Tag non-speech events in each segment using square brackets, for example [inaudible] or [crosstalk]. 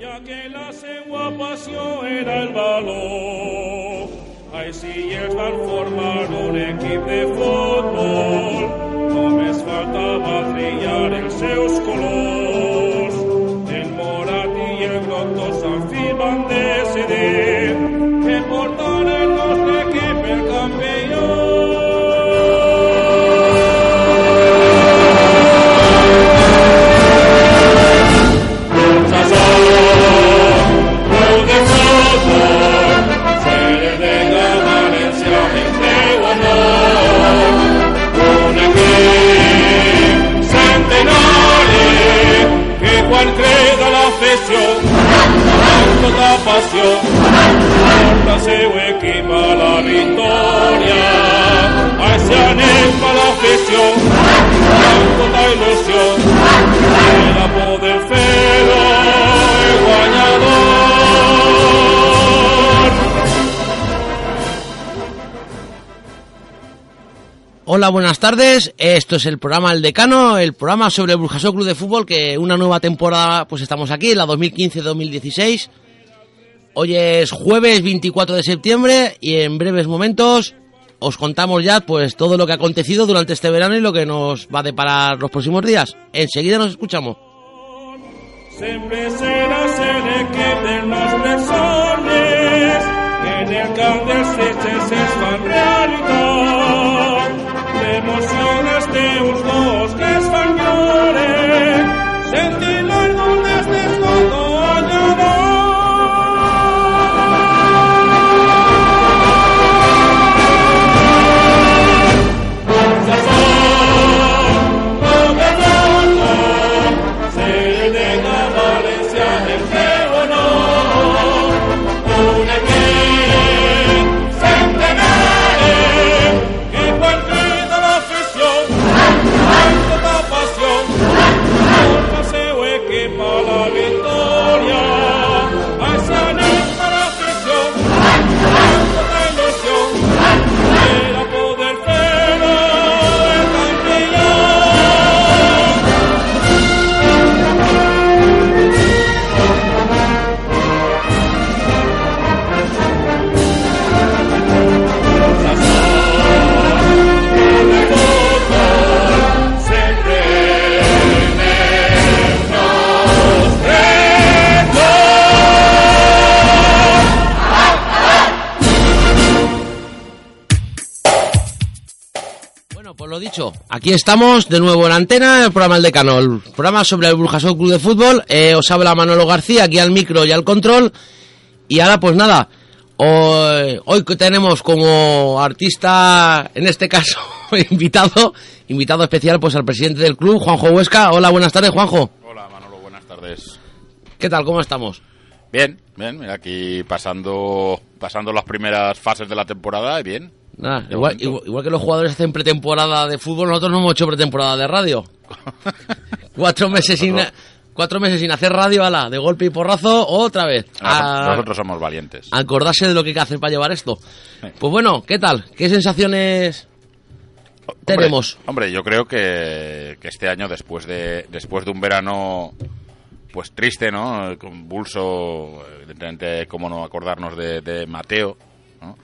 ja que la seua passió era el valor. Així els van formar un equip de futbol, només faltava trillar els seus colors. El morat i el groc tots al fi van decidir el la victòria. Així anem a l'afició amb tota il·lusió per a poder fer-ho el. Hola, buenas tardes. Esto es el programa El Decano, el programa sobre el Burjasó Club de Fútbol, que una nueva temporada, pues estamos aquí, la 2015-2016. Hoy es jueves 24 de septiembre y en breves momentos os contamos ya pues todo lo que ha acontecido durante este verano y lo que nos va a deparar los próximos días. Enseguida nos escuchamos. Dels nostres somnis que en el aquí estamos de nuevo en antena, el programa El Decano, el programa sobre el Burjasó Club de Fútbol. Eh, os habla Manolo García, aquí al micro y al control. Y ahora, pues nada, hoy, hoy tenemos como artista, en este caso, [laughs] invitado, invitado especial, pues al presidente del club, Juanjo Huesca. Hola, buenas tardes, Juanjo. Hola Manolo, buenas tardes. ¿Qué tal? ¿Cómo estamos? Bien, bien, aquí pasando, pasando las primeras fases de la temporada, y bien. Igual, igual- igual que los jugadores hacen pretemporada de fútbol, nosotros no hemos hecho pretemporada de radio. [laughs] cuatro meses sin cuatro meses sin hacer radio, ala, de golpe y porrazo, otra vez. Ah, A- Nosotros somos valientes. acordarse de lo que hay que hacer para llevar esto. Pues bueno, ¿qué tal? ¿Qué sensaciones Hombre, tenemos? Hombre, yo creo que, que este año, después de, después de un verano pues triste, ¿no? Convulso, evidentemente, cómo no acordarnos de, de Mateo, ¿no?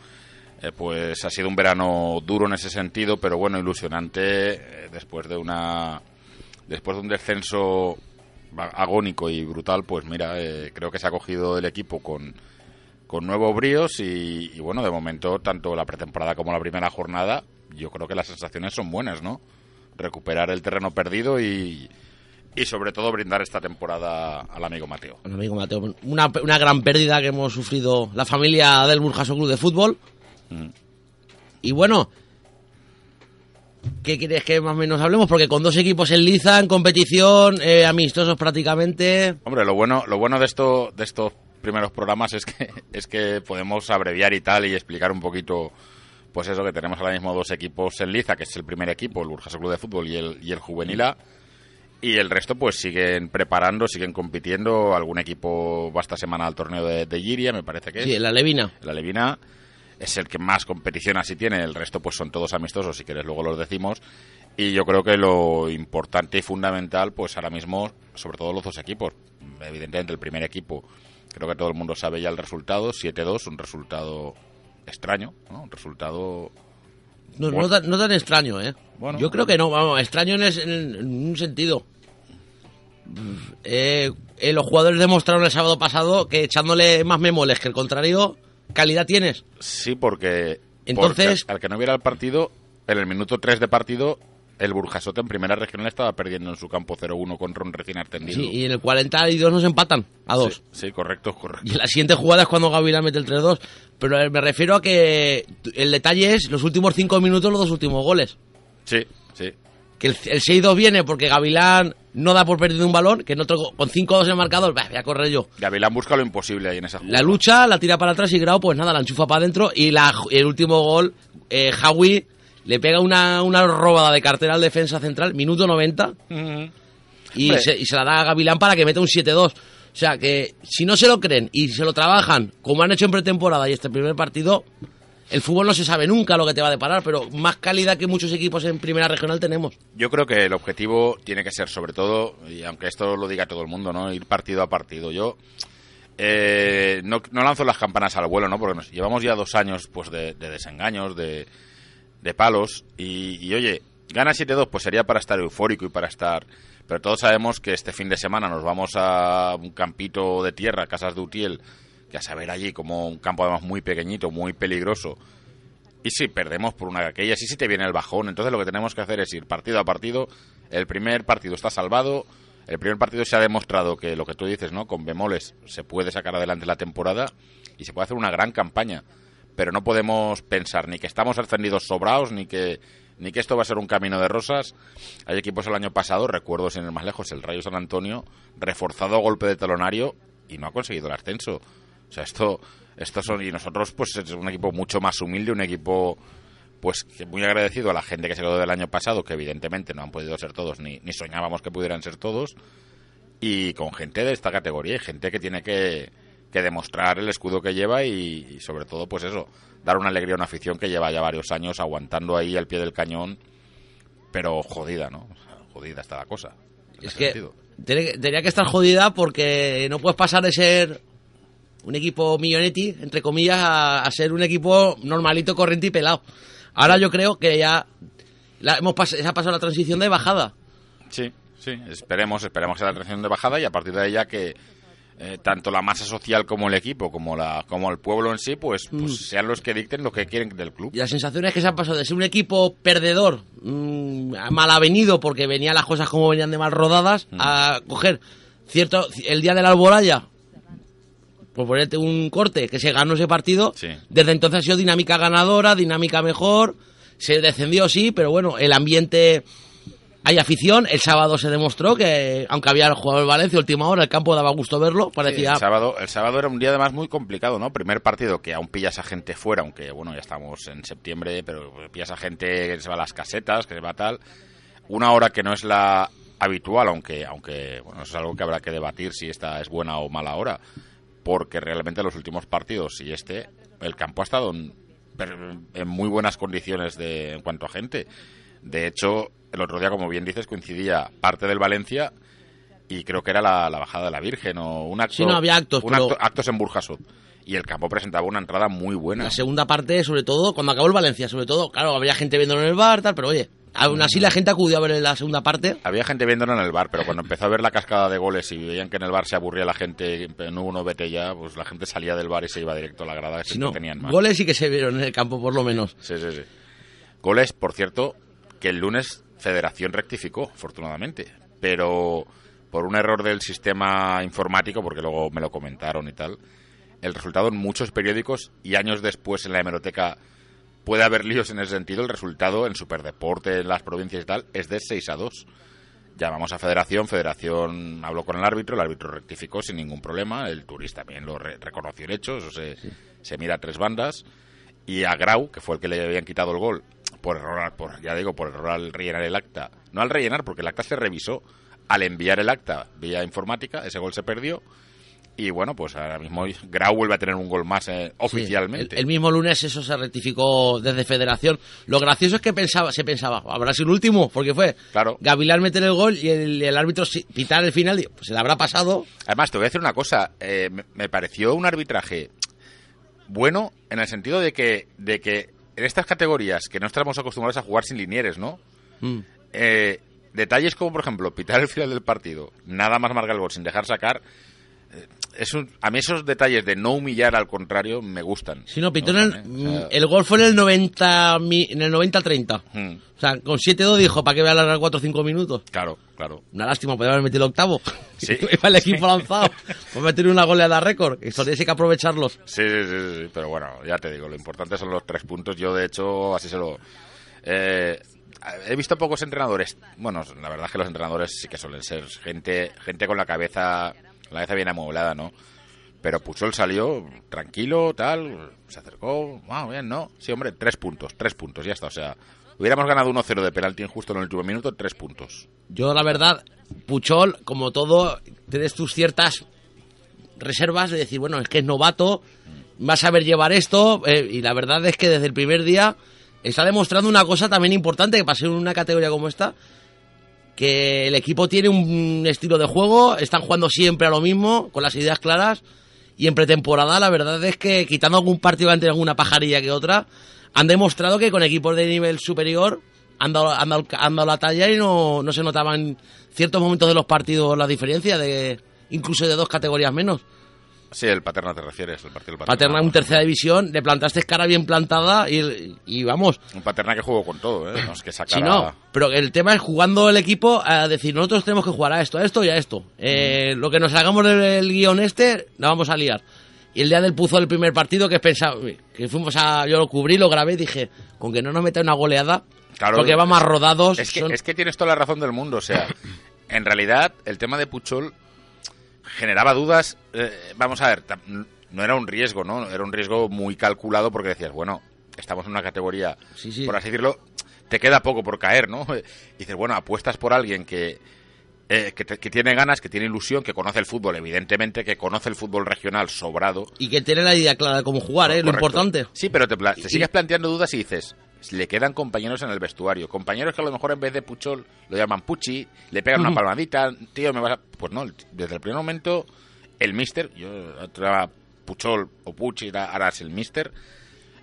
Eh, pues ha sido un verano duro en ese sentido, pero bueno, ilusionante eh, después de una después de un descenso agónico y brutal, pues mira, eh, creo que se ha cogido el equipo con, con nuevos bríos y, y bueno, de momento, tanto la pretemporada como la primera jornada, yo creo que las sensaciones son buenas, ¿no? Recuperar el terreno perdido y, y sobre todo brindar esta temporada al amigo Mateo. Bueno, amigo Mateo, una, una gran pérdida que hemos sufrido la familia del Burjaso Club de Fútbol. Mm. Y bueno, ¿qué quieres que más o menos hablemos? Porque con dos equipos en liza, en competición, eh, amistosos prácticamente. Hombre, lo bueno, lo bueno de esto, de estos primeros programas es que [laughs] es que podemos abreviar y tal y explicar un poquito pues eso que tenemos ahora mismo dos equipos en liza, que es el primer equipo, el Burjasot Club de Fútbol y el y el Juvenil A, y el resto pues siguen preparando, siguen compitiendo, algún equipo va esta semana al torneo de, de Giria, me parece que es. Sí, la Levina. La Levina es el que más competición así tiene, el resto pues son todos amistosos, si quieres luego los decimos. Y yo creo que lo importante y fundamental, pues ahora mismo, sobre todo los dos equipos. Evidentemente el primer equipo, creo que todo el mundo sabe ya el resultado, 7-2, un resultado extraño, ¿no? Un resultado... No, Bueno. no tan, no tan extraño, ¿eh? Bueno. Yo creo que no, vamos, extraño en, es- en- en un sentido. Eh, eh, los jugadores demostraron el sábado pasado que echándole más memoles que el contrario, calidad tienes. Sí, porque... Entonces- porque al que no viera el partido, en el minuto 3 de partido, el Burjasot en primera regional estaba perdiendo en su campo 0-1 contra un recién ascendido. Sí, y en el 42 nos empatan a dos. Sí, sí, correcto, correcto. Y la siguiente jugada es cuando Gavilán mete el 3-2. Pero eh, me refiero a que el detalle es los últimos cinco minutos, los dos últimos goles. Sí, sí. Que el, el 6-2 viene porque Gavilán no da por perdido un balón, que en otro, con 5-2 en el marcador, bah, voy a correr yo. Gavilán busca lo imposible ahí en esa jugada. La lucha, la tira para atrás y Grau, pues nada, la enchufa para adentro. Y la, el último gol, eh, le pega una, una robada de cartera al defensa central, minuto 90, y, se, y se la da a Gavilán para que meta un 7-2. O sea que si no se lo creen y se lo trabajan, como han hecho en pretemporada y este primer partido, el fútbol no se sabe nunca lo que te va a deparar, pero más calidad que muchos equipos en primera regional tenemos. Yo creo que el objetivo tiene que ser, sobre todo, y aunque esto lo diga todo el mundo, ¿no? Ir partido a partido. Yo eh, no, lanzo las campanas al vuelo, ¿no? Porque nos llevamos ya dos años pues de, de desengaños, de, de palos, y, y, oye, gana 7-2, pues sería para estar eufórico y para estar... Pero todos sabemos que este fin de semana nos vamos a un campito de tierra, Casas de Utiel, que a saber allí como un campo además muy pequeñito, muy peligroso, y si perdemos por una de aquellas, y si te viene el bajón, entonces lo que tenemos que hacer es ir partido a partido. El primer partido está salvado. El primer partido se ha demostrado que lo que tú dices, ¿no? Con bemoles se puede sacar adelante la temporada y se puede hacer una gran campaña. Pero no podemos pensar ni que estamos ascendidos sobrados, ni que, ni que esto va a ser un camino de rosas. Hay equipos el año pasado, recuerdo sin ir más lejos, el Rayo San Antonio, reforzado a golpe de talonario y no ha conseguido el ascenso. O sea, esto, estos son, y nosotros, pues es un equipo mucho más humilde, un equipo, pues que muy agradecido a la gente que se quedó del año pasado, que evidentemente no han podido ser todos, ni, ni soñábamos que pudieran ser todos, y con gente de esta categoría, y gente que tiene que, que demostrar el escudo que lleva y, y sobre todo, pues eso, dar una alegría a una afición que lleva ya varios años aguantando ahí al pie del cañón, pero jodida, ¿no? O sea, jodida está la cosa. Es que tiene, tenía que estar jodida porque no puedes pasar de ser un equipo millonetti, entre comillas, a, a ser un equipo normalito, corriente y pelado. Ahora yo creo que ya la- hemos pas- se ha pasado la transición de bajada. Sí, sí, esperemos, esperemos que sea la transición de bajada y a partir de ya que eh, tanto la masa social como el equipo, como la como el pueblo en sí, pues, pues sean los que dicten lo que quieren del club. Y la sensación es que se han pasado de ser un equipo perdedor, mm, mal avenido porque venían las cosas como venían de mal rodadas, a coger cierto el día de la alboraya, por ponerte un corte, que se ganó ese partido. Sí. Desde entonces ha sido dinámica ganadora, dinámica mejor. Se descendió, sí, pero bueno, el ambiente. Hay afición. El sábado se demostró que, aunque había jugado el Valencia última hora, el campo daba gusto verlo. Parecía. el, sábado, el sábado era un día además muy complicado, ¿no? Primer partido que aún pillas a gente fuera, aunque bueno, ya estamos en septiembre, pero pillas a gente que se va a las casetas, que se va tal. Una hora que no es la habitual, aunque, aunque bueno, eso es algo que habrá que debatir si esta es buena o mala hora, porque realmente los últimos partidos y este, el campo ha estado en, en muy buenas condiciones de, en cuanto a gente. De hecho, el otro día, como bien dices, coincidía parte del Valencia y creo que era la, la bajada de la Virgen o un acto, Sí, no, había actos, un pero- acto- actos en Burjasot. Y el campo presentaba una entrada muy buena. La segunda parte, sobre todo, cuando acabó el Valencia, sobre todo, claro, habría gente viéndolo en el bar, tal, pero oye, aún así la gente acudió a ver la segunda parte. Había gente viéndolo en el bar, pero cuando empezó a ver la cascada de goles y veían que en el bar se aburría la gente, no uno vete ya, pues la gente salía del bar y se iba directo a la grada, Si no, tenían más. goles sí que se vieron en el campo, por lo menos. Sí, sí, sí. Goles, por cierto, que el lunes Federación rectificó, afortunadamente. Pero por un error del sistema informático, porque luego me lo comentaron y tal, el resultado en muchos periódicos y años después en la hemeroteca puede haber líos en ese sentido. El resultado en Superdeporte, en las provincias y tal, es de 6 a 2. Llamamos a Federación, Federación habló con el árbitro, el árbitro rectificó sin ningún problema, el turista también lo re- reconoció el hecho, eso se, se mira a tres bandas, y a Grau, que fue el que le habían quitado el gol, por error, por, ya digo, por error al rellenar el acta, no al rellenar, porque el acta se revisó, al enviar el acta vía informática, ese gol se perdió, y bueno, pues ahora mismo Grau vuelve a tener un gol más eh, Sí, oficialmente. el, el mismo lunes eso se rectificó desde Federación. Lo gracioso es que pensaba, se pensaba, habrá sido el último, porque fue Claro. Gavilán meter el gol y el, el árbitro pitar el final, y, pues se le habrá pasado. Además, te voy a decir una cosa. eh, me, me pareció un arbitraje bueno en el sentido de que, de que en estas categorías que no estamos acostumbrados a jugar sin linieres, ¿no? Mm. Eh, detalles como, por ejemplo, pitar el final del partido, nada más marcar el gol sin dejar sacar. Eh, es un- a mí esos detalles de no humillar al contrario me gustan. Si no, pitó el, ¿eh? O sea, el gol fue en el 90, mi- en el 90-30. mm, O sea, con 7-2 dijo, ¿para qué voy a alargar 4 o 5 minutos? claro, claro. Una lástima, podría haber metido el octavo. [laughs] Sí. [laughs] Iba el equipo [laughs] lanzado. Pues meter una goleada récord. Esto tienes que aprovecharlos. Sí, sí, sí, sí, pero bueno, ya te digo, lo importante son los tres puntos. Yo, de hecho, así se lo... eh, he visto pocos entrenadores. Bueno, la verdad es que los entrenadores sí que suelen ser gente gente con la cabeza la cabeza bien amueblada, ¿no? Pero Puchol salió tranquilo, tal, se acercó, wow, bien, ¿no? Sí, hombre, tres puntos, tres puntos, ya está. O sea, hubiéramos ganado 1-0 de penalti injusto en el último minuto, tres puntos. Yo, la verdad, Puchol, como todo, tienes tus ciertas reservas de decir, bueno, es que es novato, va a saber llevar esto, eh, y la verdad es que desde el primer día está demostrando una cosa también importante, que pasó en una categoría como esta, que el equipo tiene un estilo de juego, están jugando siempre a lo mismo, con las ideas claras, y en pretemporada la verdad es que quitando algún partido ante alguna pajarilla que otra, han demostrado que con equipos de nivel superior han dado, la talla y no, no se notaba en ciertos momentos de los partidos la diferencia, de incluso de dos categorías menos. Sí, el Paterna te refieres, el partido del Paterna en tercera división, le plantaste cara bien plantada y, y vamos, Un Paterna que jugó con todo, ¿eh? No es que sacara... si no, pero el tema es jugando el equipo a decir, nosotros tenemos que jugar a esto, a esto y a esto. Eh, Lo que nos hagamos del guion este, la vamos a liar. Y el día del puzo del primer partido, que pensaba, que fuimos a, yo lo cubrí, lo grabé y dije, con que no nos meta una goleada, Claro, porque va más rodados. Es que, son- es que tienes toda la razón del mundo. O sea, en realidad, el tema de Puchol generaba dudas. eh, vamos a ver, no era un riesgo, ¿no? Era un riesgo muy calculado porque decías, bueno, estamos en una categoría, Sí, sí. por así decirlo, te queda poco por caer, ¿no? [laughs] Y dices, bueno, apuestas por alguien que. eh, que, te- que tiene ganas, que tiene ilusión, que conoce el fútbol, evidentemente, que conoce el fútbol regional sobrado. Y que tiene la idea clara de cómo jugar, ¿eh? lo importante. Sí, pero te, te sigues planteando dudas y dices, le quedan compañeros en el vestuario. Compañeros que a lo mejor en vez de Puchol lo llaman Puchi, le pegan una palmadita, tío, me vas a... Pues no, desde el primer momento, el mister, yo era Puchol o Puchi, ahora es el mister,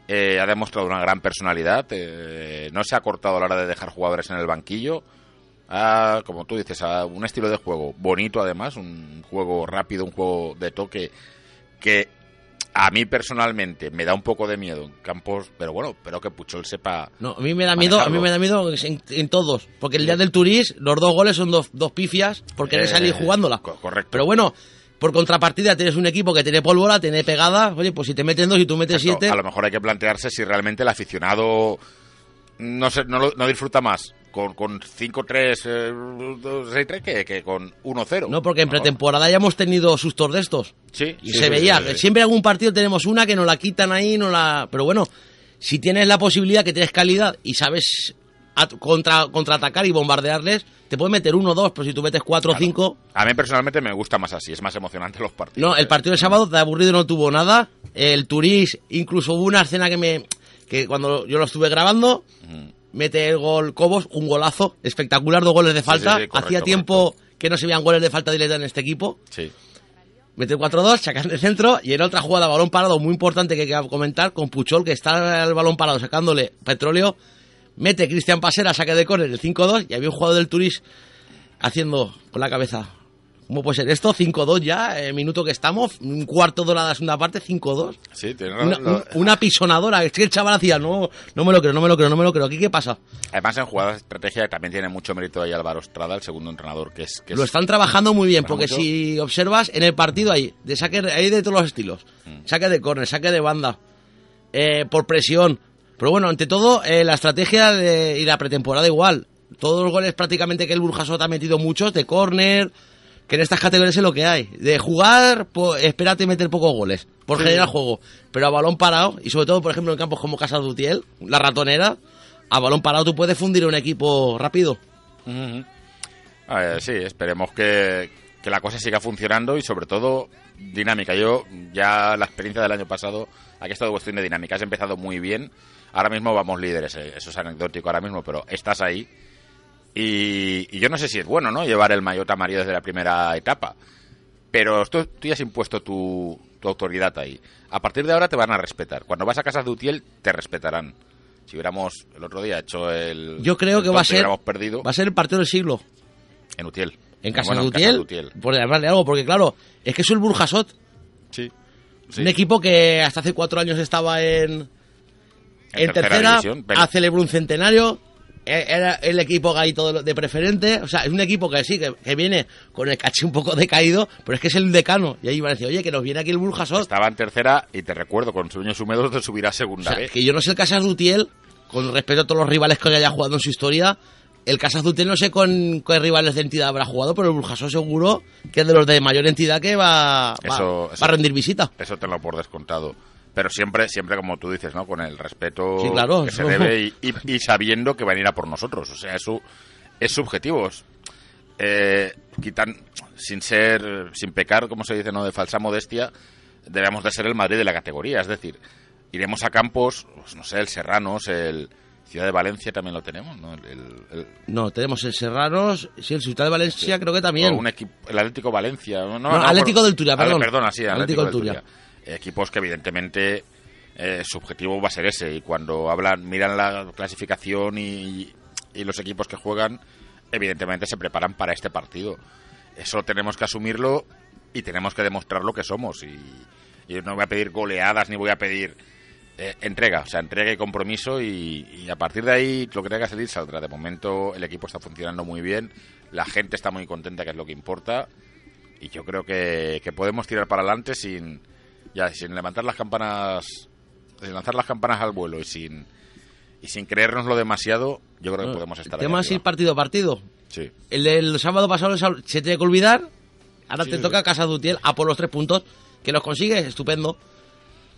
eh, ha demostrado una gran personalidad, eh, no se ha cortado a la hora de dejar jugadores en el banquillo. Como tú dices, a un estilo de juego bonito además, un juego rápido, un juego de toque que a mí personalmente me da un poco de miedo en campos, pero bueno, pero que Puchol sepa. No, a mí me da miedo, a mí me da miedo en, en todos, porque el día del Turís los dos goles son dos, dos pifias por querer Eh, salir jugándola. co- correcto. Pero bueno, por contrapartida tienes un equipo que tiene pólvora, tiene pegada, oye, pues si te meten dos y tú metes Exacto, siete, A lo mejor hay que plantearse si realmente el aficionado no se, no, no disfruta más con, con 5-3, eh, 6-3 que, que con 1-0. no, porque en pretemporada ya hemos tenido sustos de estos. Sí, Y sí, se sí, veía, sí, siempre en algún partido tenemos una que nos la quitan ahí, no la... Pero bueno, si tienes la posibilidad, que tienes calidad y sabes contra, contraatacar y bombardearles, te puedes meter uno o dos, pero si tú metes cuatro o Claro. cinco... A mí personalmente me gusta más así, es más emocionante los partidos. No, el eh. partido del sábado de aburrido no tuvo nada. El Turís, incluso hubo una escena que me... que cuando yo lo estuve grabando, mete el gol Cobos, un golazo espectacular, dos goles de falta. sí, sí, correcto, Hacía tiempo que no se veían goles de falta directa en este equipo. Sí. Mete el 4-2, sacan de centro y en otra jugada balón parado muy importante que hay que comentar con Puchol que está el balón parado sacándole petróleo. Mete Cristian Pasera, saque de córner el 5-2 y había un jugador del Turís haciendo con la cabeza. ¿Cómo puede ser esto? 5-2 ya, eh, minuto que estamos, un cuarto de la segunda parte, 5-2. Sí, tienes Una, razón. Lo- un- una pisonadora. Es que el chaval hacía, no, no me lo creo, no me lo creo, no me lo creo. ¿Aquí qué pasa? Además, en jugadas de estrategia también tiene mucho mérito ahí Álvaro Estrada, el segundo entrenador, que es... Que Lo es- están trabajando muy bien, porque mucho. si observas en el partido ahí, de saque, hay de todos los estilos. Mm. Saque de córner, saque de banda, eh, por presión. Pero bueno, ante todo, eh, la estrategia de- y la pretemporada igual. todos los goles prácticamente que el Burjasot ha metido muchos, de córner, que en estas categorías es lo que hay. De jugar, pues, espérate meter pocos goles, por generar juego. Pero a balón parado, y sobre todo, por ejemplo, en campos como Casa Dutiel, la ratonera, a balón parado tú puedes fundir un equipo rápido. Ver, sí, esperemos que, que la cosa siga funcionando y sobre todo dinámica. Yo ya la experiencia del año pasado, aquí ha estado cuestión de dinámica. Has empezado muy bien, ahora mismo vamos líderes, eh, eso es anecdótico ahora mismo, pero estás ahí. Y, y yo no sé si es bueno, ¿no? Llevar el maillot amarillo desde la primera etapa. Pero tú, tú ya has impuesto tu, tu autoridad ahí. A partir de ahora te van a respetar. Cuando vas a Casas de Utiel, te respetarán. Si hubiéramos el otro día hecho el. Yo creo el que va a ser, perdido va a ser el partido del siglo. en Utiel. En Casa Bueno, de Utiel, Utiel. por llamarle algo, porque claro, es que es el Burjasot, Sí. Sí. un equipo que hasta hace cuatro años estaba en, en, tercera tercera, división, pero- ha celebrado un centenario, era el equipo gaito de, de preferente, o sea, es un equipo que sí, que, que viene con el caché un poco decaído, pero es que es el decano, y ahí van a decir, oye, que nos viene aquí el Burjasot, Estaba en tercera y te recuerdo, con sueños húmedos de subir a o segunda sea, vez. que yo no sé el Casas Dutiel, con respeto a todos los rivales que haya jugado en su historia, el Casas Dutiel no sé con qué rivales de entidad habrá jugado, pero el Burjasot seguro que es de los de mayor entidad que va, va- Eso- va eso- a rendir visita. Eso te lo por descontado. Pero siempre, siempre como tú dices, ¿no? Con el respeto Sí, claro, que se debe y, y- y sabiendo que van a ir a por nosotros. O sea, eso es subjetivo. Eh, quitan, sin ser, sin pecar, como se dice, ¿no? De falsa modestia, debemos de ser el Madrid de la categoría. Es decir, iremos a campos, pues, no sé, el Serranos, el Ciudad de Valencia también lo tenemos, ¿no? El- el- el- No, tenemos el Serranos, sí, el Ciudad de Valencia creo que también. O un equipo, el Atlético Valencia. No, no, Atlético por- del Turia, perdón. Perdona, sí, Atlético del Turia. Turia. Equipos que evidentemente eh, su objetivo va a ser ese. Y cuando hablan, miran la clasificación y, los equipos que juegan, evidentemente se preparan para este partido. Eso tenemos que asumirlo y tenemos que demostrar lo que somos. Y, yo no voy a pedir goleadas ni voy a pedir eh, entrega, o sea, entrega y compromiso y, a partir de ahí lo que tenga que salir saldrá. De momento el equipo está funcionando muy bien, la gente está muy contenta, que es lo que importa, y yo creo que podemos tirar para adelante sin, ya, sin levantar las campanas, sin lanzar las campanas al vuelo y sin, y sin creérnoslo demasiado, yo creo que podemos estar El tema es ir partido a partido. Sí. El del sábado pasado se tiene que olvidar. Ahora Sí, te sí. toca Casa Dutiel a por los tres puntos. Que los consigue, estupendo.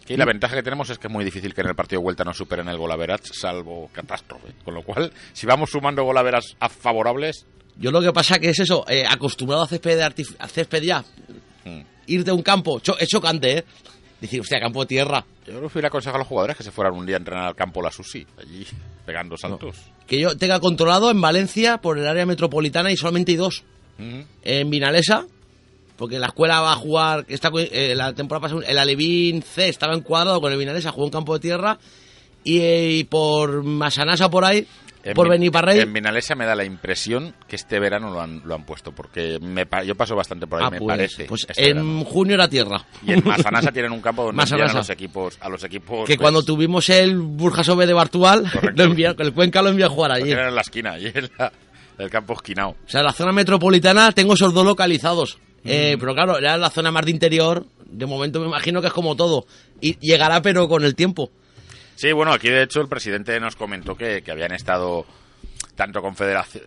Y la ventaja que tenemos es que es muy difícil que en el partido de vuelta nos superen el golaveras, salvo catástrofe. Con lo cual, si vamos sumando golaveras a favorables, Yo lo que pasa que es eso, eh, acostumbrado a césped, de a césped ya, mm, irte a un campo, cho- es chocante, ¿eh? Decir, hostia, campo de tierra. yo les hubiera aconsejado a los jugadores que se fueran un día a entrenar al campo la Susi, allí pegando saltos. Que yo tenga controlado en Valencia por el área metropolitana y solamente hay dos. En Vinalesa, porque la escuela va a jugar, está, co- eh, la temporada pasada, el Alevín C estaba encuadrado con el Vinalesa, jugó en campo de tierra. Y, eh, y por Masanasa por ahí, En por Beniparrey, En Vinalesa me da la impresión que este verano lo han, lo han puesto, porque me yo paso bastante por ahí, ah, me pues, parece. pues este en verano. junio era tierra. Y en Masanasa [laughs] tienen un campo donde envían a los equipos, a los equipos que pues, cuando tuvimos el Burjasove de Bartual, [laughs] lo envía- el Cuenca lo envió a jugar allí. tienen en la esquina, allí en la- el campo esquinado. O sea, la zona metropolitana tengo esos dos localizados. Eh, pero claro, ya la zona más de interior, de momento me imagino que es como todo. Y llegará, pero con el tiempo. Sí, bueno, aquí de hecho el presidente nos comentó que, que habían estado tanto con Federación.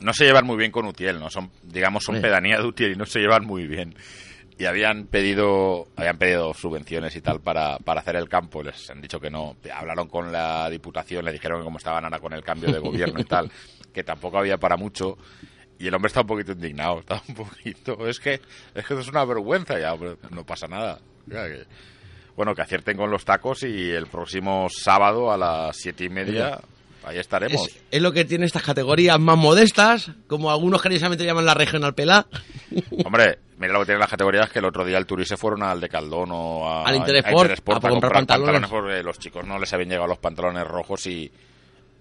No se llevan muy bien con Utiel, ¿no? Son, digamos, son Sí. pedanía de Utiel y no se llevan muy bien. Y habían pedido, habían pedido subvenciones y tal para, para hacer el campo. Les han dicho que no. Hablaron con la diputación, le dijeron que como estaban ahora con el cambio de gobierno y tal, [laughs] que tampoco había para mucho. Y el hombre está un poquito indignado, está un poquito. Es que, es que esto es una vergüenza ya, pero no pasa nada. Ya que- bueno, que acierten con los tacos y el próximo sábado a las siete y media ahí estaremos. Es, es lo que tiene estas categorías más modestas, como algunos cariñosamente llaman la regional pelá. [laughs] Hombre, mira lo que tienen las categorías que el otro día el Turí se fueron al de Caldón o a, Al Interesport, a para comprar pantalones. porque los chicos no les habían llegado los pantalones rojos y,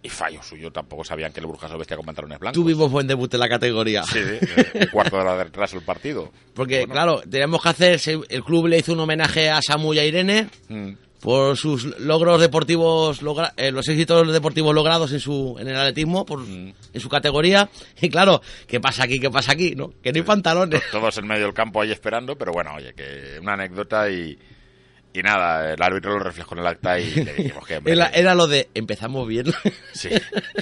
y fallo suyo tampoco sabían que el Burjaso vestía con pantalones blancos. Tuvimos buen debut en la categoría. Sí, sí, eh, [laughs] un cuarto de hora de retraso el partido. Porque, Bueno. claro, teníamos que hacer. El club le hizo un homenaje a Samu y a Irene Mm. por sus logros deportivos, logra- eh, los éxitos deportivos logrados en su en el atletismo, por, Mm. en su categoría. [laughs] Y claro, ¿qué pasa aquí? ¿Qué pasa aquí? ¿No? Que no hay pantalones. Todos en medio del campo ahí esperando, pero bueno, oye, que una anécdota y, Y nada, el árbitro lo reflejó en el acta y le dijimos que... hombre, [laughs] Era, era lo de empezamos bien. [laughs] Sí,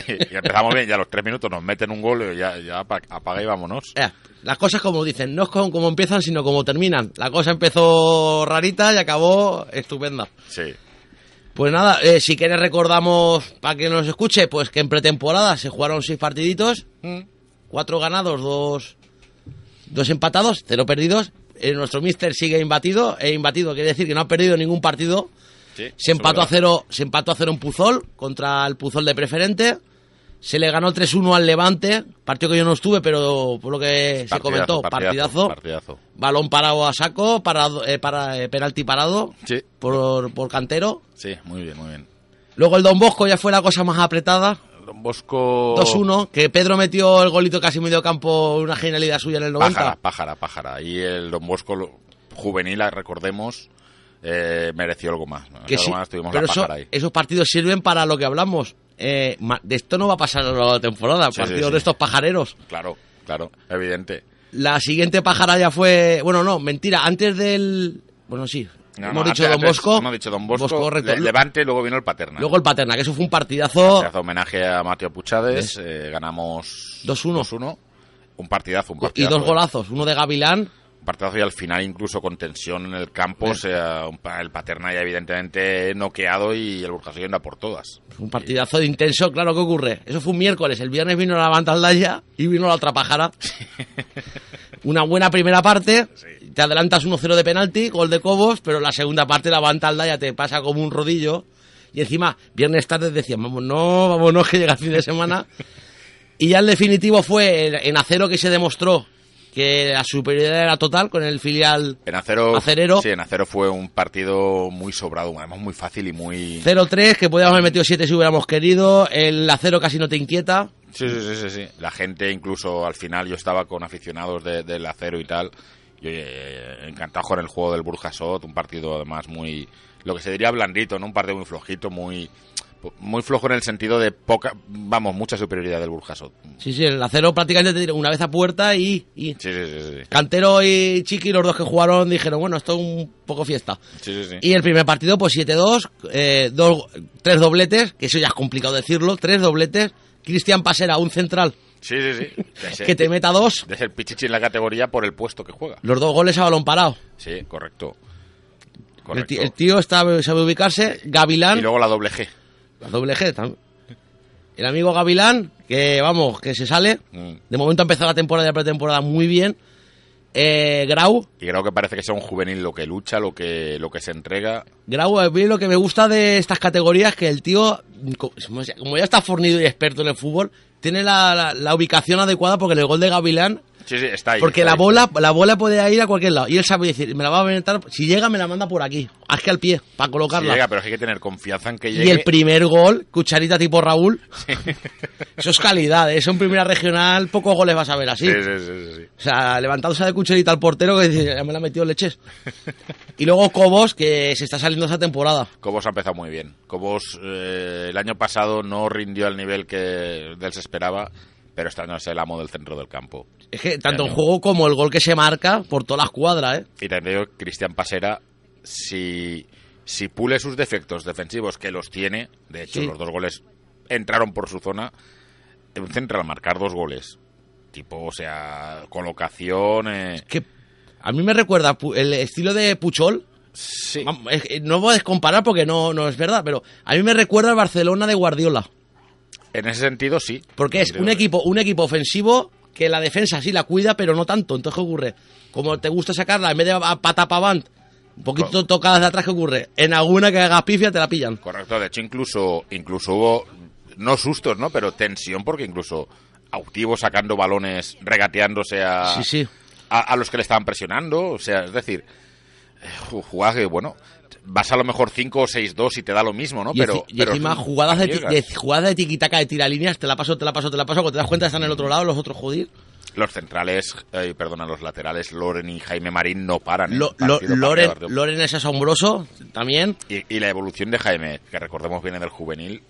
y empezamos bien, ya a los tres minutos nos meten un gol y ya, ya apa- apaga y vámonos. Eh, Las cosas como dicen, no es como, como empiezan, sino como terminan. La cosa empezó rarita y acabó estupenda. Sí, Pues nada, eh, si quieres recordamos para que nos escuche, pues que en pretemporada se jugaron seis partiditos, cuatro ganados, dos, dos empatados, cero perdidos. Eh, nuestro mister sigue imbatido, e imbatido quiere decir que no ha perdido ningún partido. sí. Se empató a cero, se empató a cero en Puzol contra el Puzol de preferente. Se le ganó 3-1 al Levante, partido que yo no estuve, pero por lo que se Partidazo, comentó, partidazo. Partidazo. Balón parado a saco, parado, eh, para, eh, penalti parado Sí, por, por cantero. sí, muy bien, muy bien. Luego el Don Bosco ya fue la cosa más apretada. Don Bosco... 2-1, que Pedro metió el golito casi medio campo, una genialidad suya en el 90. Pájara, pájara, pájara. Y el Don Bosco juvenil, recordemos, eh, mereció algo más. ¿no? Que Algo sí, más, tuvimos pero la eso- pájara ahí. esos partidos sirven para lo que hablamos. Eh, de esto no va a pasar la temporada, Sí, partidos sí. de estos pajareros. Claro, claro, evidente. La siguiente pájara ya fue. Bueno, no, mentira, antes del. Bueno, sí. No, hemos no, dicho antes- Bosco. Hemos dicho Don Bosco, correcto. Le- Levante, luego vino el Paterna. Luego el Paterna, que eso fue un partidazo. Hace homenaje a Mateo Puchades, eh, ganamos 2-1. 2-1. Un partidazo, un Y partidazo. dos golazos, uno de Gavilán. Un partidazo y al final incluso con tensión en el campo, o sea, un el Paterna ya evidentemente noqueado y el Burjasot yendo a por todas. Un partidazo de intenso, claro, ¿qué ocurre? Eso fue un miércoles, el viernes vino la Bantaldaya y vino la otra pájara. [laughs] Una buena primera parte, te adelantas 1-0 de penalti, gol de Cobos, pero la segunda parte la Bantaldaya te pasa como un rodillo. Y encima, viernes tarde decían, vámonos, vámonos, [laughs] que llega el fin de semana. Y ya el definitivo fue en- acero que se demostró que la superioridad era total con el filial En Acero, Acerero. Sí, en Acero fue un partido muy sobrado, además muy fácil y muy... 0-3, que podíamos haber metido 7 si hubiéramos querido. El acero casi no te inquieta. Sí, sí, sí, sí, sí. La gente incluso al final, yo estaba con aficionados de- del Acero y tal, y oye, encantado con el juego del Burjasot, un partido además muy... Lo que se diría blandito, ¿no? Un partido muy flojito, muy... Muy flojo en el sentido de poca, vamos, mucha superioridad del Burjasot. Sí, sí, el acero prácticamente te tiró una vez a puerta y, y Sí, sí, sí, sí. Cantero y Chiqui, los dos que jugaron, dijeron, bueno, esto es un poco fiesta. Sí, sí, sí. Y el primer partido, pues 7-2, eh, dos, tres dobletes, que eso ya es complicado decirlo, tres dobletes. Cristian Pasera, un central, Sí, sí, sí. [laughs] Que te meta dos, de ser pichichi en la categoría por el puesto que juega. los dos goles a balón parado. Sí, correcto. El, tío está, sabe ubicarse, Gavilán, Y luego la doble G. la doble G también. El amigo Gavilán, que vamos, que se sale. Mm. De momento ha empezado la temporada y la pretemporada muy bien. Eh, Grau, Y creo que parece que sea un juvenil lo que lucha, lo que, lo que se entrega. Grau, a mí lo que me gusta de estas categorías que el tío, como ya está fornido y experto en el fútbol, tiene la, la- la ubicación adecuada porque el gol de Gavilán, Sí, sí, está ahí. porque está la ahí. bola, la bola puede ir a cualquier lado. Y él sabe decir, me la va a aventar, si llega me la manda por aquí, haz que al pie, para Sí colocarla. llega, pero hay que tener confianza en que y llegue. el primer gol, cucharita tipo Raúl, [laughs] eso es calidad, ¿eh? eso en primera regional, pocos goles vas a ver así. Sí, sí, sí, sí, sí. O sea, levantándose de cucharita al portero que dice, ya me la ha metido leches. y luego Cobos, que se está saliendo esa temporada. Cobos ha empezado muy bien. Cobos eh, el año pasado no rindió al nivel que de él se esperaba, pero este año es el amo del centro del campo. Es que tanto el juego como el gol que se marca por todas las cuadras, ¿eh? Y también digo, Cristian Pasera, si, si pule sus defectos defensivos, que los tiene, de hecho Sí. los dos goles entraron por su zona, un central marcar dos goles, tipo, o sea, colocación... eh, Que a mí me recuerda el estilo de Puchol. sí, es que no puedes comparar porque no, no es verdad, pero a mí me recuerda al Barcelona de Guardiola. En ese sentido sí. Porque es un equipo, un equipo ofensivo que la defensa sí la cuida, pero no tanto. Entonces, ¿qué ocurre? Como te gusta sacarla, en vez de a pata pa' band, un poquito Co- tocada de atrás, ¿qué ocurre? En alguna que haga pifia te la pillan. Correcto, de hecho incluso, incluso hubo, no sustos, ¿no? Pero tensión porque incluso Autivo sacando balones, regateándose a, Sí, sí. a, a los que le estaban presionando. O sea, es decir, eh, ju- jugadas que, bueno, vas a lo mejor 5 o 6-2 y te da lo mismo, ¿no? Y, pero, y pero encima jugadas de, de, jugadas de tiquitaca de tiralíneas, te la paso, te la paso, te la paso, cuando te das cuenta están en el otro lado, los otros jodir. Los centrales, eh, perdona, los laterales, Loren y Jaime Marín no paran. Loren. Loren es asombroso también. Y, y la evolución de Jaime, que recordemos viene del juvenil,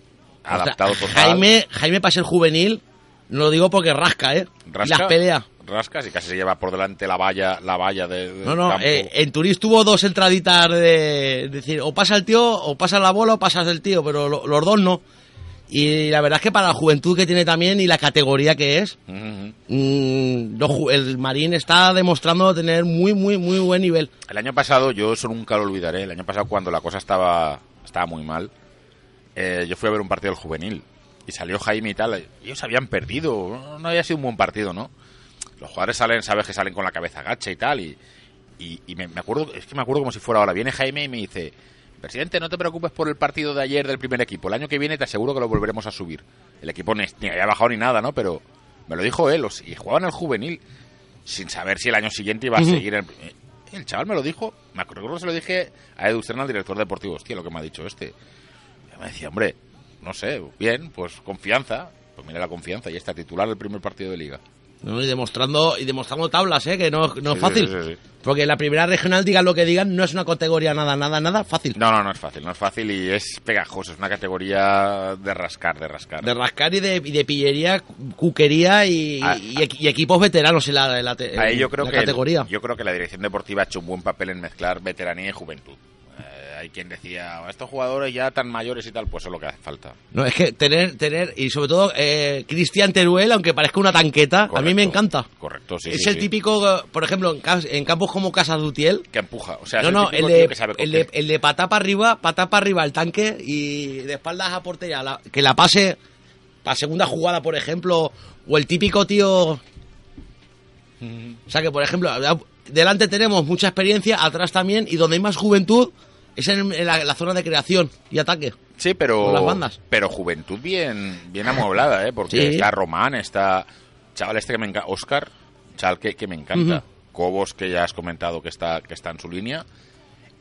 O sea, adaptado. Jaime, Jaime para ser juvenil, no lo digo porque rasca, ¿eh? Y las pelea. Rascas y casi se lleva por delante la valla, la valla de, del No, no, eh, en Turís tuvo dos entraditas de decir, o pasa el tío, o pasa la bola, o pasas del tío, pero lo- los dos no. Y la verdad es que para la juventud que tiene también y la categoría que es, Ujú, ujú. mm, los ju- el Marín está demostrando tener muy, muy, muy buen nivel. El año pasado, yo eso nunca lo olvidaré, el año pasado cuando la cosa estaba, estaba muy mal, eh, yo fui a ver un partido del juvenil y salió Jaime y tal, ellos habían perdido, no había sido un buen partido, ¿no? Los jugadores salen, sabes que salen con la cabeza gacha y tal, y, y, y me, me acuerdo, es que me acuerdo como si fuera ahora, viene Jaime y me dice, presidente, no te preocupes por el partido de ayer del primer equipo, el año que viene te aseguro que lo volveremos a subir. El equipo ni, ni había bajado ni nada, ¿no? Pero me lo dijo él, os- y jugaban el juvenil sin saber si el año siguiente iba a seguir el, el chaval me lo dijo, me acuerdo que se lo dije a Edu al director deportivo, hostia, lo que me ha dicho este. Y me decía, hombre, no sé, bien, pues confianza, pues mira la confianza, y está titular el primer partido de liga. ¿No? Y demostrando y demostrando tablas, ¿eh? que no, no Sí, es fácil. sí, sí, sí. Porque la primera regional, digan lo que digan, no es una categoría nada, nada, nada fácil. No, no, no es fácil, no es fácil y es pegajoso, es una categoría de rascar, de rascar. De rascar y de, y de pillería, cuquería y, Ah, y equi- y equipos veteranos en la, en la, en yo creo la que categoría. yo creo que la dirección deportiva ha hecho un buen papel en mezclar veteranía y juventud. Hay quien decía, estos jugadores ya tan mayores y tal, pues eso es lo que hace falta. No, es que tener, tener, y sobre todo, eh, Cristian Teruel, aunque parezca una tanqueta, a mí me encanta. Correcto, sí. es sí, el sí. típico, por ejemplo, en, campos como Casa Dutiel, que empuja. O sea, no, no, el tío de, que sabe el, de, el de patá para arriba, patá para arriba el tanque y de espaldas a portería, la- que la pase para segunda jugada, por ejemplo, o el típico tío... O sea que, por ejemplo, delante tenemos mucha experiencia, atrás también, y donde hay más juventud es en, en la, la zona de creación y ataque. Sí, pero. Las bandas. Pero juventud bien, bien amueblada, ¿eh? Porque Sí. está Román, está. Chaval este que me encanta. Oscar, chaval que, que me encanta. Cobos, que ya has comentado que está, que está en su línea.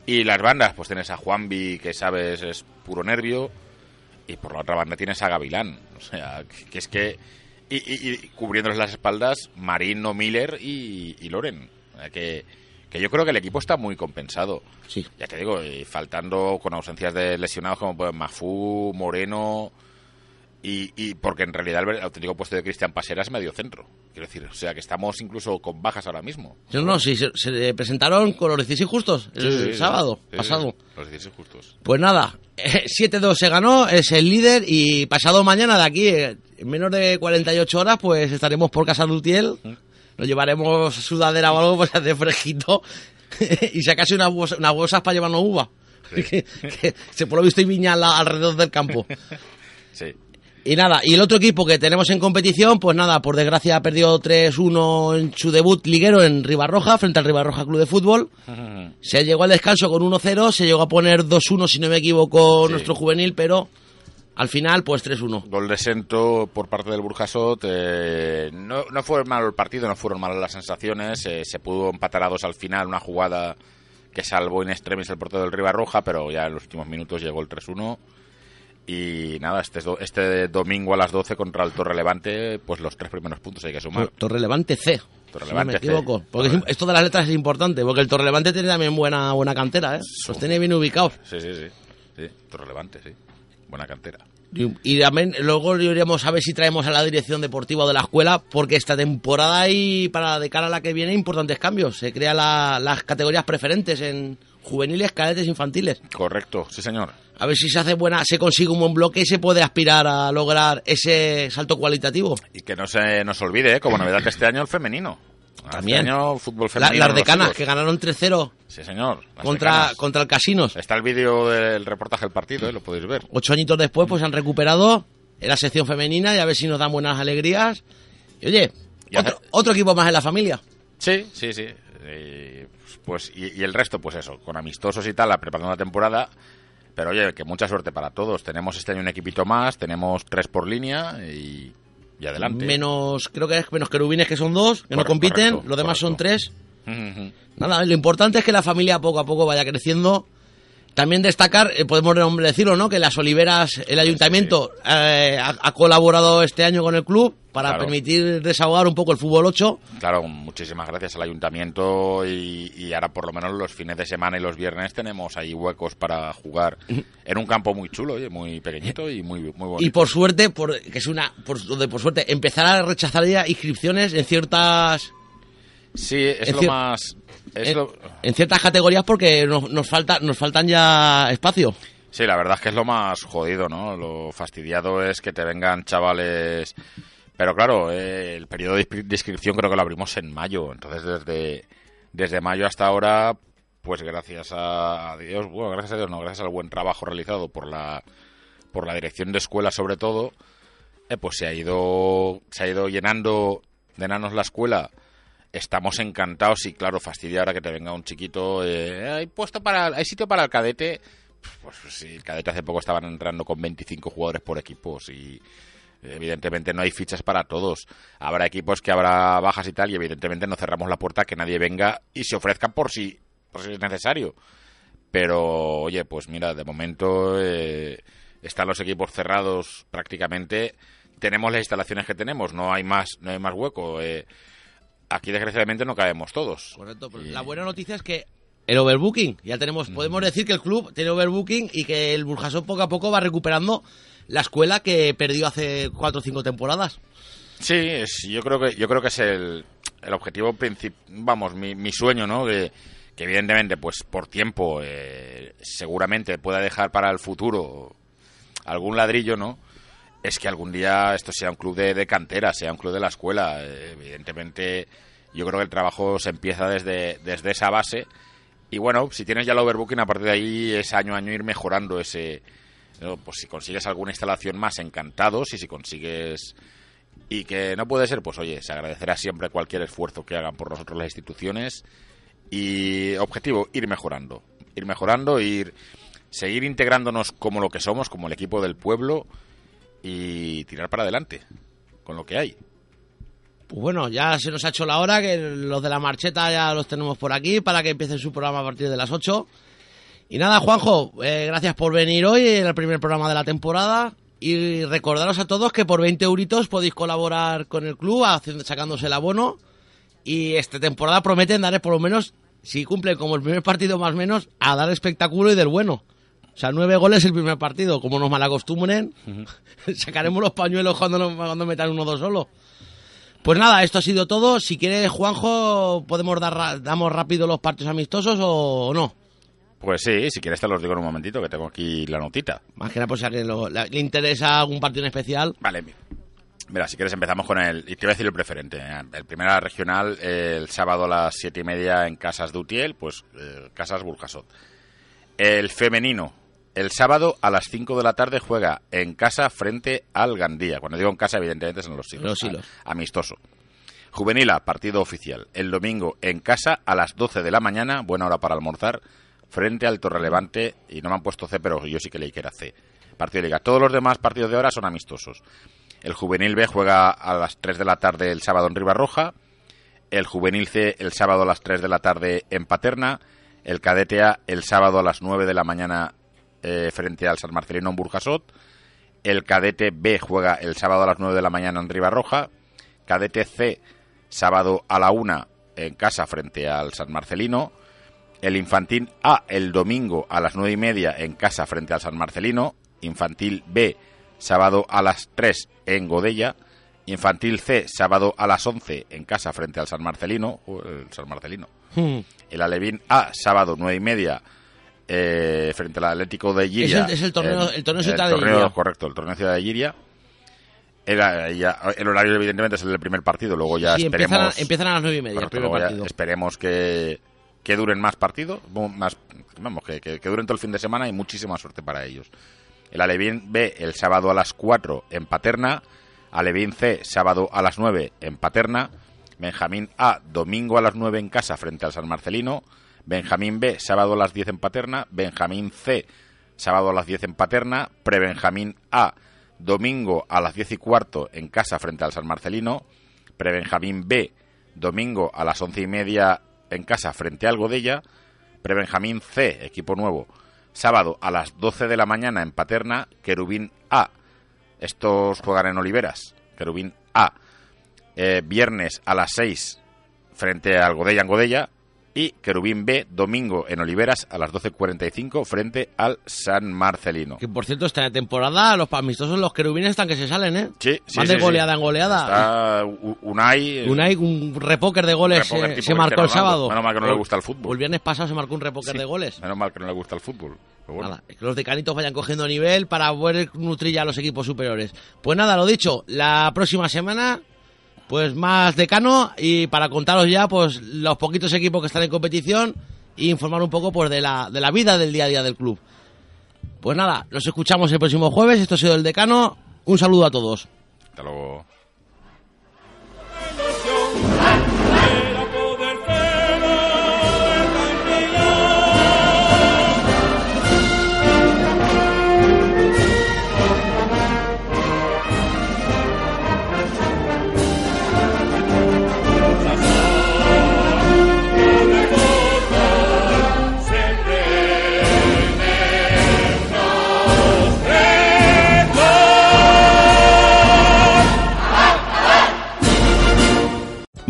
Y las bandas, pues tienes a Juanvi, que sabes es puro nervio. Y por la otra banda tienes a Gavilán. O sea, que, que es que. Y, y- y cubriéndoles las espaldas, Marino Miller y, y Loren. O sea, que, que yo creo que el equipo está muy compensado. Sí. Ya te digo, y faltando con ausencias de lesionados como pues, Mafú, Moreno. Y, y porque en realidad el, auténtico puesto de Cristian Pasera es medio centro. Quiero decir, o sea que estamos incluso con bajas ahora mismo. No, no, sí, se, se presentaron con los 16 justos el Sí, sí, sábado Sí, pasado. sí. Los 16 justos. Pues nada, [laughs] 7-2 se ganó, es el líder y pasado mañana de aquí, eh, en menos de 48 horas, pues estaremos por Casa Lutiel. Nos llevaremos sudadera o algo, pues hace fresquito. [laughs] y unas bolsas, unas bolsas para llevarnos uva. [laughs] que, que se por lo visto hay viña al- alrededor del campo. [laughs] Sí. Y nada, y el otro equipo que tenemos en competición, pues nada, por desgracia ha perdido 3-1 en su debut liguero en Ribarroja, frente al Ribarroja Club de Fútbol. Se llegó al descanso con 1-0, se llegó a poner 2-1 si no me equivoco Sí. nuestro juvenil, pero al final pues 3-1. Gol de Sento por parte del Burjasot. eh, no, no fue malo el partido, no fueron malas las sensaciones. eh, se pudo empatar a dos al final, una jugada que salvó in extremis el portero del Ribarroja, pero ya en los últimos minutos llegó el 3-1. Y nada, este, este domingo a las 12 contra el Torre Levante, pues los tres primeros puntos hay que sumar. Torrelevante C. Torrelevante si no me C. equivoco. Porque es- esto de las letras es importante, porque el Torrelevante tiene también buena, buena cantera, ¿eh? Los tiene bien ubicados. Sí, sí, sí. sí Torre Levante, sí. Buena cantera. Y, también luego iremos a ver si traemos a la dirección deportiva de la escuela, porque esta temporada y para de cara a la que viene importantes cambios. Se crean la- las categorías preferentes en juveniles, cadetes, infantiles. Correcto, sí señor. A ver si se hace buena, se consigue un buen bloque y se puede aspirar a lograr ese salto cualitativo. Y que no se nos olvide, ¿eh? como [clears throat] novedad de este año, el femenino. También. Este año, fútbol La- femenino. las en los decanas, que ganaron 3-0 Sí, señor. Las contra, decanas. contra el Casinos. Está el vídeo del reportaje del partido, ¿eh? lo podéis ver. Ocho añitos después, pues han recuperado en la sección femenina y a ver si nos dan buenas alegrías. Y oye, Y hace- otro, otro equipo más en la familia. Sí, sí, sí. Eh, pues y, y el resto, pues eso, con amistosos y tal, preparando la temporada. Pero oye, que mucha suerte para todos. Tenemos este año un equipito más, tenemos tres por línea y, y adelante. Menos, creo que es menos querubines que son dos, que no compiten, correcto, los demás son tres. Nada, lo importante es que la familia poco a poco vaya creciendo También destacar, eh, podemos decirlo, ¿no? Que las Oliveras, el ayuntamiento eh, ha, ha colaborado este año con el club para Claro. permitir desahogar un poco el fútbol 8. Claro, muchísimas gracias al ayuntamiento y, y ahora por lo menos los fines de semana y los viernes tenemos ahí huecos para jugar [laughs] en un campo muy chulo, oye, muy pequeñito y muy, muy bonito. Y por suerte, por, que es una, por, donde por suerte, empezar a rechazar ya inscripciones en ciertas, Sí, es en lo más... es en, lo- en ciertas categorías porque nos, nos falta, nos faltan ya espacio. Sí, la verdad es que es lo más jodido, ¿no? Lo fastidiado es que te vengan chavales... Pero claro, eh, el periodo de inscri- de inscripción creo que lo abrimos en mayo. Entonces, desde, desde mayo hasta ahora, pues gracias a a Dios, bueno, gracias a Dios, no, gracias al buen trabajo realizado por la, por la dirección de escuela sobre todo, eh, pues se ha ido, se ha ido llenando de enanos la escuela. Estamos encantados y claro, fastidia ahora que te venga un chiquito, eh, hay puesto para, hay sitio para el cadete. Pues sí, el cadete hace poco estaban entrando con 25 jugadores por equipos y evidentemente no hay fichas para todos. Habrá equipos que habrá bajas y tal y evidentemente no cerramos la puerta a que nadie venga y se ofrezca por si, por si es necesario. Pero, oye, pues mira, de momento eh, están los equipos cerrados prácticamente. Tenemos las instalaciones que tenemos, no hay más, no hay más hueco. eh. Aquí desgraciadamente no cabemos todos. Correcto, pero Y- la buena noticia es que el overbooking, ya tenemos, podemos decir que el club tiene overbooking y que el Burjasot poco a poco va recuperando la escuela que perdió hace cuatro o cinco temporadas. Sí, es- yo creo que yo creo que es el, el objetivo principal, vamos, mi, mi sueño, ¿no? Que, que evidentemente, pues por tiempo, eh, seguramente pueda dejar para el futuro algún ladrillo, ¿no? Es que algún día esto sea un club de, de cantera, sea un club de la escuela. Eh, evidentemente, yo creo que el trabajo se empieza desde, desde esa base. Y bueno, si tienes ya el overbooking, a partir de ahí es año a año ir mejorando ese... Pues si consigues alguna instalación más, encantados. Y si consigues y que no puede ser, pues oye, se agradecerá siempre cualquier esfuerzo que hagan por nosotros las instituciones y objetivo, ir mejorando, ir mejorando, ir seguir integrándonos como lo que somos, como el equipo del pueblo y tirar para adelante con lo que hay. Pues bueno, ya se nos ha hecho la hora, que los de la marcheta ya los tenemos por aquí para que empiecen su programa a partir de las 8. Y nada, Juanjo, eh, gracias por venir hoy en el primer programa de la temporada. Y recordaros a todos que por 20 euritos podéis colaborar con el club haciendo, sacándose el abono. Y esta temporada prometen dar por lo menos, si cumplen como el primer partido más o menos, a dar espectáculo y del bueno. O sea, nueve goles el primer partido, como nos malacostumbren. [laughs] Sacaremos los pañuelos cuando, nos- cuando metan uno o dos solo. Pues nada, esto ha sido todo. Si quieres, Juanjo, podemos dar damos rápido los partidos amistosos o no. Pues sí, si quieres te los digo en un momentito, que tengo aquí la notita. Más que nada, pues si a alguien lo- la- le interesa algún partido en especial. Vale, mi- mira, si quieres empezamos con el, y te voy a decir el preferente. ¿eh? El primera regional, eh, el sábado a las siete y media en Casas de Utiel, pues eh, Casas Burjasot. El femenino, el sábado a las 5 de la tarde juega en casa frente al Gandía. Cuando digo en casa, evidentemente son los hilos. Los hilos. a- amistoso. Juvenil A, partido oficial. El domingo en casa a las 12 de la mañana, buena hora para almorzar, frente al Torrelevante. Y no me han puesto C, pero yo sí que leí que era C. Partido de liga. Todos los demás partidos de hora son amistosos. El Juvenil B juega a las 3 de la tarde el sábado en Ribarroja. El Juvenil C el sábado a las 3 de la tarde en Paterna. El Cadete A el sábado a las 9 de la mañana eh, frente al San Marcelino en Burjasot. El Cadete B juega el sábado a las 9 de la mañana en Ribarroja. Cadete C sábado a la 1 en casa frente al San Marcelino. El Infantil A el domingo a las 9 y media en casa frente al San Marcelino. Infantil B sábado a las 3 en Godella. Infantil C sábado a las 11 en casa frente al San Marcelino. el San Marcelino. Hmm. El Alevín A sábado 9 y media eh, frente al Atlético de Giria. Es el- es el torneo- el torneo Ciudad de torneo, Giria. Correcto, el torneo Ciudad de Giria. El, ya- el horario evidentemente es el del primer partido, luego ya Sí, esperemos... empiezan a, empiezan a las nueve y media el primer partido. esperemos que, que duren más partidos, más, vamos, que, que- que duren todo el fin de semana y muchísima suerte para ellos. El Alevín B el sábado a las 4 en Paterna, Alevín C sábado a las 9 en Paterna, Benjamín A domingo a las 9 en casa frente al San Marcelino, Benjamín B sábado a las 10 en Paterna, Benjamín C sábado a las 10 en Paterna, Prebenjamín A domingo a las 10 y cuarto en casa frente al San Marcelino, Prebenjamín B domingo a las once y media en casa frente al Godella, Prebenjamín C, equipo nuevo, Sábado a las 12 de la mañana en Paterna, Querubín A. Estos juegan en Oliveras, Querubín A. Eh, viernes a las 6 frente al Godella en Godella. Y Querubín B, domingo en Oliveras a las 12.45 frente al San Marcelino. Que por cierto, esta temporada los amistosos, los querubines están que se salen, ¿eh? Sí, sí, Van sí, de sí. goleada en goleada. Está Unai. eh, Unai, un repóker de goles repóker eh, se marcó el sábado. Menos mal que no le gusta el fútbol. El viernes pasado se marcó un repóker Sí. de goles. Menos mal que no le gusta el fútbol. Bueno. Nada, que los decanitos vayan cogiendo nivel para poder nutrir ya a los equipos superiores. Pues nada, lo dicho, la próxima semana, pues más decano y para contaros ya, pues los poquitos equipos que están en competición e informar un poco pues de la, de la vida del día a día del club. Pues nada, nos escuchamos el próximo jueves. Esto ha sido el decano. Un saludo a todos. Hasta luego.